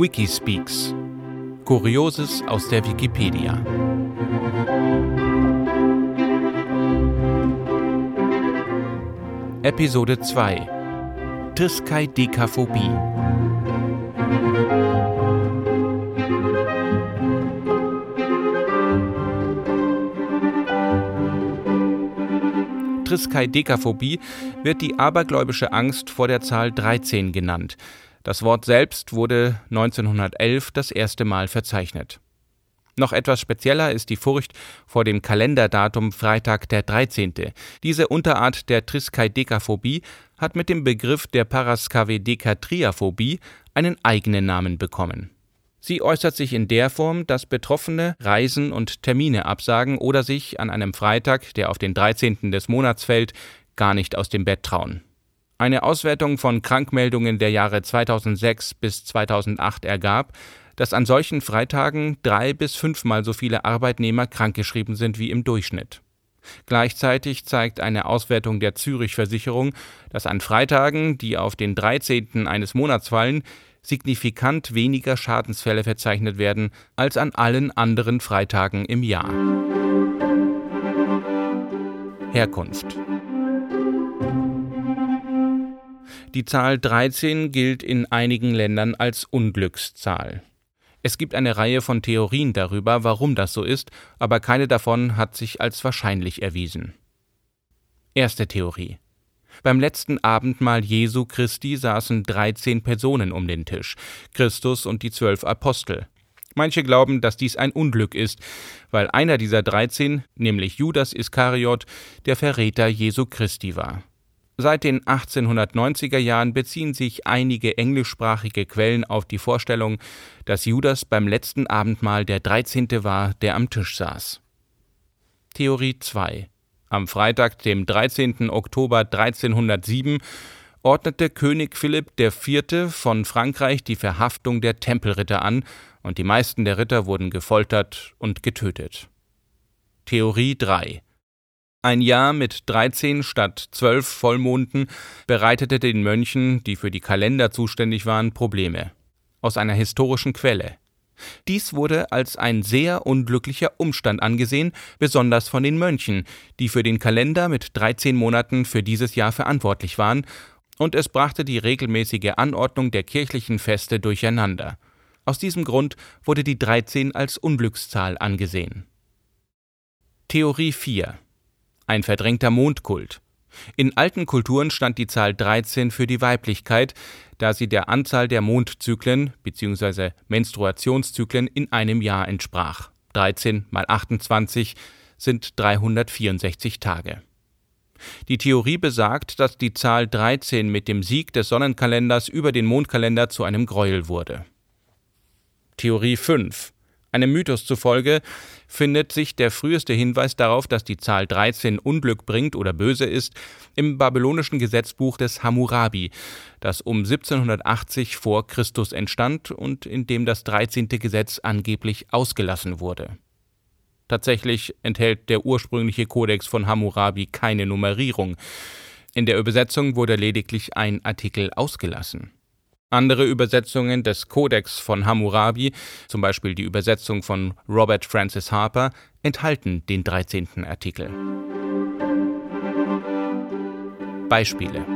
Wikispeaks. Kurioses aus der Wikipedia. Episode 2 Triskaidekaphobie Triskaidekaphobie wird die abergläubische Angst vor der Zahl 13 genannt. Das Wort selbst wurde 1911 das erste Mal verzeichnet. Noch etwas spezieller ist die Furcht vor dem Kalenderdatum Freitag der 13. Diese Unterart der Triskaidekaphobie hat mit dem Begriff der Paraskavedekatriaphobie einen eigenen Namen bekommen. Sie äußert sich in der Form, dass Betroffene Reisen und Termine absagen oder sich an einem Freitag, der auf den 13. des Monats fällt, gar nicht aus dem Bett trauen. Eine Auswertung von Krankmeldungen der Jahre 2006 bis 2008 ergab, dass an solchen Freitagen drei bis fünfmal so viele Arbeitnehmer krankgeschrieben sind wie im Durchschnitt. Gleichzeitig zeigt eine Auswertung der Zürich Versicherung, dass an Freitagen, die auf den 13. eines Monats fallen, signifikant weniger Schadensfälle verzeichnet werden als an allen anderen Freitagen im Jahr. Herkunft Die Zahl 13 gilt in einigen Ländern als Unglückszahl. Es gibt eine Reihe von Theorien darüber, warum das so ist, aber keine davon hat sich als wahrscheinlich erwiesen. Erste Theorie. Beim letzten Abendmahl Jesu Christi saßen 13 Personen um den Tisch, Christus und die zwölf Apostel. Manche glauben, dass dies ein Unglück ist, weil einer dieser 13, nämlich Judas Iskariot, der Verräter Jesu Christi war. Seit den 1890er Jahren beziehen sich einige englischsprachige Quellen auf die Vorstellung, dass Judas beim letzten Abendmahl der 13. war, der am Tisch saß. Theorie 2 Am Freitag, dem 13. Oktober 1307, ordnete König Philipp IV. von Frankreich die Verhaftung der Tempelritter an, und die meisten der Ritter wurden gefoltert und getötet. Theorie 3 ein Jahr mit 13 statt 12 Vollmonden bereitete den Mönchen, die für die Kalender zuständig waren, Probleme. Aus einer historischen Quelle. Dies wurde als ein sehr unglücklicher Umstand angesehen, besonders von den Mönchen, die für den Kalender mit 13 Monaten für dieses Jahr verantwortlich waren, und es brachte die regelmäßige Anordnung der kirchlichen Feste durcheinander. Aus diesem Grund wurde die 13 als Unglückszahl angesehen. Theorie 4 ein verdrängter Mondkult. In alten Kulturen stand die Zahl 13 für die Weiblichkeit, da sie der Anzahl der Mondzyklen bzw. Menstruationszyklen in einem Jahr entsprach. 13 mal 28 sind 364 Tage. Die Theorie besagt, dass die Zahl 13 mit dem Sieg des Sonnenkalenders über den Mondkalender zu einem Gräuel wurde. Theorie 5 einem Mythos zufolge findet sich der früheste Hinweis darauf, dass die Zahl 13 Unglück bringt oder böse ist, im babylonischen Gesetzbuch des Hammurabi, das um 1780 vor Christus entstand und in dem das 13. Gesetz angeblich ausgelassen wurde. Tatsächlich enthält der ursprüngliche Kodex von Hammurabi keine Nummerierung. In der Übersetzung wurde lediglich ein Artikel ausgelassen. Andere Übersetzungen des Kodex von Hammurabi, zum Beispiel die Übersetzung von Robert Francis Harper, enthalten den 13. Artikel. Beispiele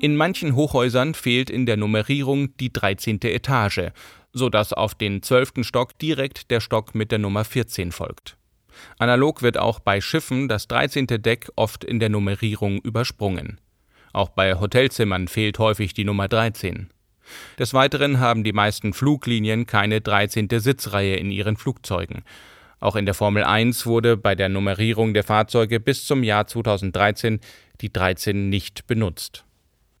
In manchen Hochhäusern fehlt in der Nummerierung die 13. Etage, sodass auf den 12. Stock direkt der Stock mit der Nummer 14 folgt. Analog wird auch bei Schiffen das 13. Deck oft in der Nummerierung übersprungen. Auch bei Hotelzimmern fehlt häufig die Nummer 13. Des Weiteren haben die meisten Fluglinien keine 13. Sitzreihe in ihren Flugzeugen. Auch in der Formel 1 wurde bei der Nummerierung der Fahrzeuge bis zum Jahr 2013 die 13 nicht benutzt.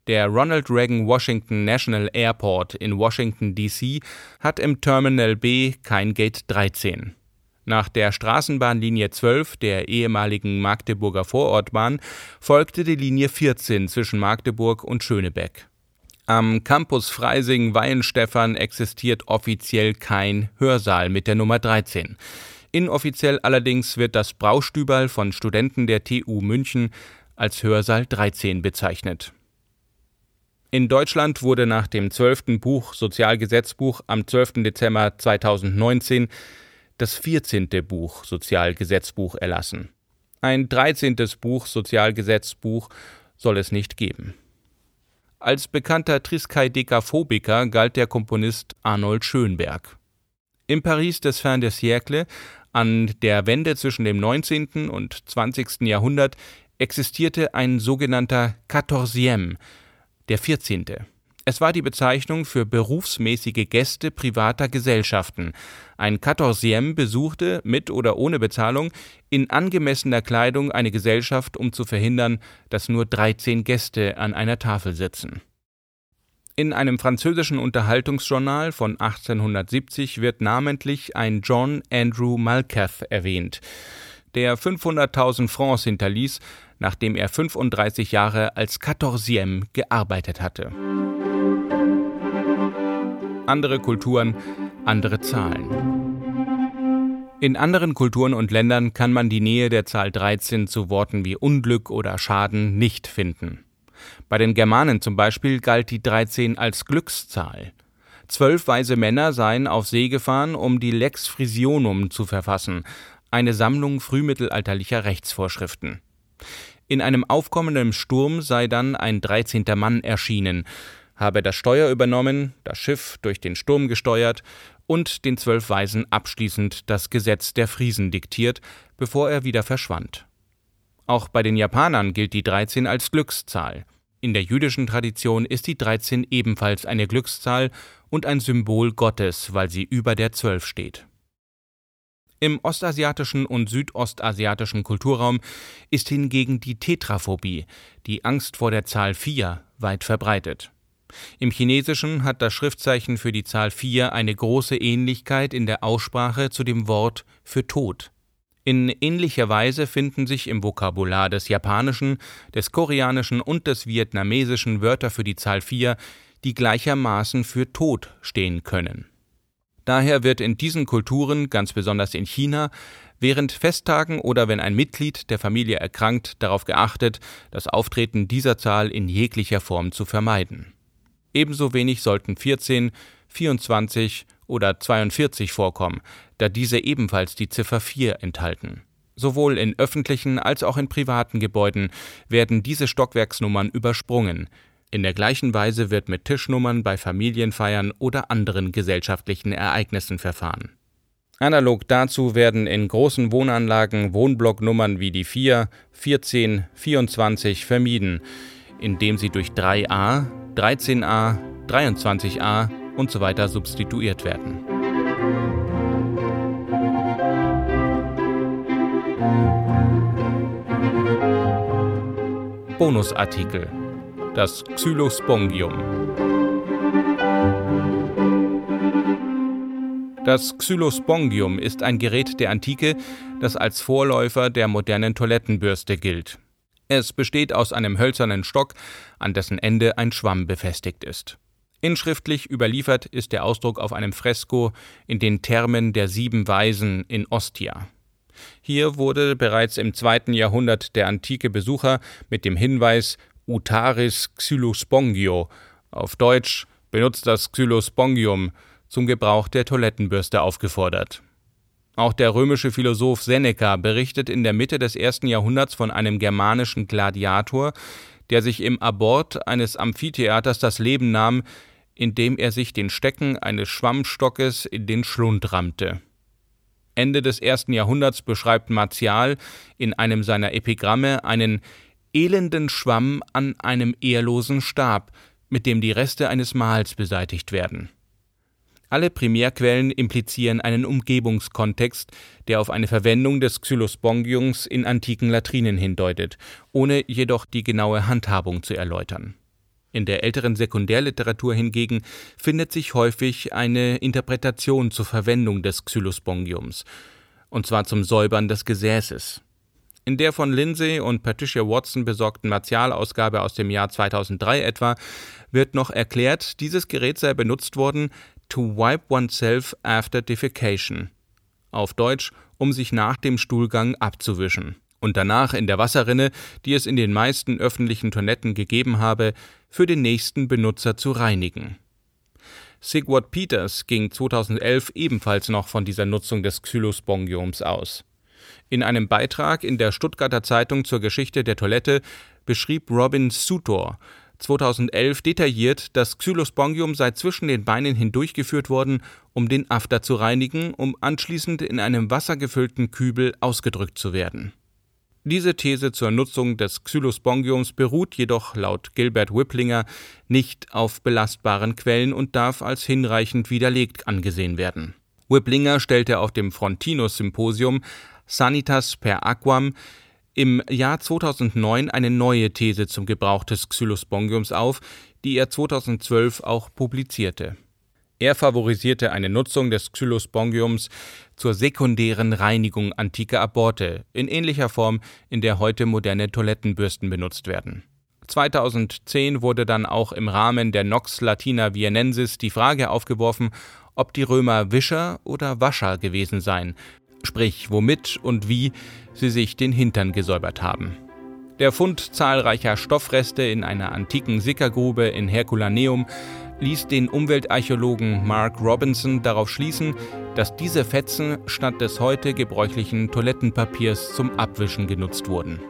Der Ronald Reagan Washington National Airport in Washington, D.C. hat im Terminal B kein Gate 13. Nach der Straßenbahnlinie 12 der ehemaligen Magdeburger Vorortbahn folgte die Linie 14 zwischen Magdeburg und Schönebeck. Am Campus Freising-Weihenstephan existiert offiziell kein Hörsaal mit der Nummer 13. Inoffiziell allerdings wird das Braustüberl von Studenten der TU München als Hörsaal 13 bezeichnet. In Deutschland wurde nach dem 12. Buch Sozialgesetzbuch am 12. Dezember 2019 das 14. Buch Sozialgesetzbuch erlassen. Ein 13. Buch Sozialgesetzbuch soll es nicht geben. Als bekannter Triskaidekaphobiker galt der Komponist Arnold Schönberg. Im Paris des Fin de siècle, an der Wende zwischen dem 19. und 20. Jahrhundert, existierte ein sogenannter Quatorzième, der 14. Es war die Bezeichnung für berufsmäßige Gäste privater Gesellschaften. Ein Quatorzième besuchte, mit oder ohne Bezahlung, in angemessener Kleidung eine Gesellschaft, um zu verhindern, dass nur 13 Gäste an einer Tafel sitzen. In einem französischen Unterhaltungsjournal von 1870 wird namentlich ein John Andrew Malkath erwähnt, der 500.000 Francs hinterließ, nachdem er 35 Jahre als Quatorzième gearbeitet hatte. Andere Kulturen, andere Zahlen. In anderen Kulturen und Ländern kann man die Nähe der Zahl 13 zu Worten wie Unglück oder Schaden nicht finden. Bei den Germanen zum Beispiel galt die 13 als Glückszahl. Zwölf weise Männer seien auf See gefahren, um die Lex Frisionum zu verfassen, eine Sammlung frühmittelalterlicher Rechtsvorschriften. In einem aufkommenden Sturm sei dann ein dreizehnter Mann erschienen, habe das Steuer übernommen, das Schiff durch den Sturm gesteuert und den zwölf Weisen abschließend das Gesetz der Friesen diktiert, bevor er wieder verschwand. Auch bei den Japanern gilt die 13 als Glückszahl. In der jüdischen Tradition ist die 13 ebenfalls eine Glückszahl und ein Symbol Gottes, weil sie über der 12 steht. Im ostasiatischen und südostasiatischen Kulturraum ist hingegen die Tetraphobie, die Angst vor der Zahl 4, weit verbreitet. Im Chinesischen hat das Schriftzeichen für die Zahl 4 eine große Ähnlichkeit in der Aussprache zu dem Wort für Tod. In ähnlicher Weise finden sich im Vokabular des Japanischen, des Koreanischen und des Vietnamesischen Wörter für die Zahl 4, die gleichermaßen für Tod stehen können. Daher wird in diesen Kulturen, ganz besonders in China, während Festtagen oder wenn ein Mitglied der Familie erkrankt, darauf geachtet, das Auftreten dieser Zahl in jeglicher Form zu vermeiden. Ebenso wenig sollten 14, 24 oder 42 vorkommen, da diese ebenfalls die Ziffer 4 enthalten. Sowohl in öffentlichen als auch in privaten Gebäuden werden diese Stockwerksnummern übersprungen, in der gleichen Weise wird mit Tischnummern bei Familienfeiern oder anderen gesellschaftlichen Ereignissen verfahren. Analog dazu werden in großen Wohnanlagen Wohnblocknummern wie die 4, 14, 24 vermieden, indem sie durch 3a, 13a, 23a und so weiter substituiert werden. Bonusartikel das Xylospongium. Das Xylospongium ist ein Gerät der Antike, das als Vorläufer der modernen Toilettenbürste gilt. Es besteht aus einem hölzernen Stock, an dessen Ende ein Schwamm befestigt ist. Inschriftlich überliefert ist der Ausdruck auf einem Fresko in den Thermen der Sieben Weisen in Ostia. Hier wurde bereits im zweiten Jahrhundert der antike Besucher mit dem Hinweis Utaris xylospongio, auf Deutsch benutzt das Xylospongium, zum Gebrauch der Toilettenbürste aufgefordert. Auch der römische Philosoph Seneca berichtet in der Mitte des ersten Jahrhunderts von einem germanischen Gladiator, der sich im Abort eines Amphitheaters das Leben nahm, indem er sich den Stecken eines Schwammstockes in den Schlund rammte. Ende des ersten Jahrhunderts beschreibt Martial in einem seiner Epigramme einen elenden Schwamm an einem ehrlosen Stab, mit dem die Reste eines Mahls beseitigt werden. Alle Primärquellen implizieren einen Umgebungskontext, der auf eine Verwendung des Xylospongiums in antiken Latrinen hindeutet, ohne jedoch die genaue Handhabung zu erläutern. In der älteren Sekundärliteratur hingegen findet sich häufig eine Interpretation zur Verwendung des Xylospongiums, und zwar zum Säubern des Gesäßes. In der von Lindsay und Patricia Watson besorgten Martialausgabe aus dem Jahr 2003 etwa wird noch erklärt, dieses Gerät sei benutzt worden to wipe oneself after defecation. Auf Deutsch, um sich nach dem Stuhlgang abzuwischen. und danach in der Wasserrinne, die es in den meisten öffentlichen Toiletten gegeben habe, für den nächsten Benutzer zu reinigen. Sigurd Peters ging 2011 ebenfalls noch von dieser Nutzung des Xylospongiums aus. In einem Beitrag in der Stuttgarter Zeitung zur Geschichte der Toilette beschrieb Robin Sutor 2011 detailliert, das Xylospongium sei zwischen den Beinen hindurchgeführt worden, um den After zu reinigen, um anschließend in einem wassergefüllten Kübel ausgedrückt zu werden. Diese These zur Nutzung des Xylospongiums beruht jedoch laut Gilbert Whipplinger nicht auf belastbaren Quellen und darf als hinreichend widerlegt angesehen werden. Whipplinger stellte auf dem Frontinus-Symposium Sanitas per Aquam im Jahr 2009 eine neue These zum Gebrauch des Xylospongiums auf, die er 2012 auch publizierte er favorisierte eine Nutzung des Xylospongiums zur sekundären Reinigung antiker Aborte, in ähnlicher Form, in der heute moderne Toilettenbürsten benutzt werden. 2010 wurde dann auch im Rahmen der Nox Latina Vienensis die Frage aufgeworfen, ob die Römer Wischer oder Wascher gewesen seien, sprich womit und wie sie sich den Hintern gesäubert haben. Der Fund zahlreicher Stoffreste in einer antiken Sickergrube in Herculaneum ließ den Umweltarchäologen Mark Robinson darauf schließen, dass diese Fetzen statt des heute gebräuchlichen Toilettenpapiers zum Abwischen genutzt wurden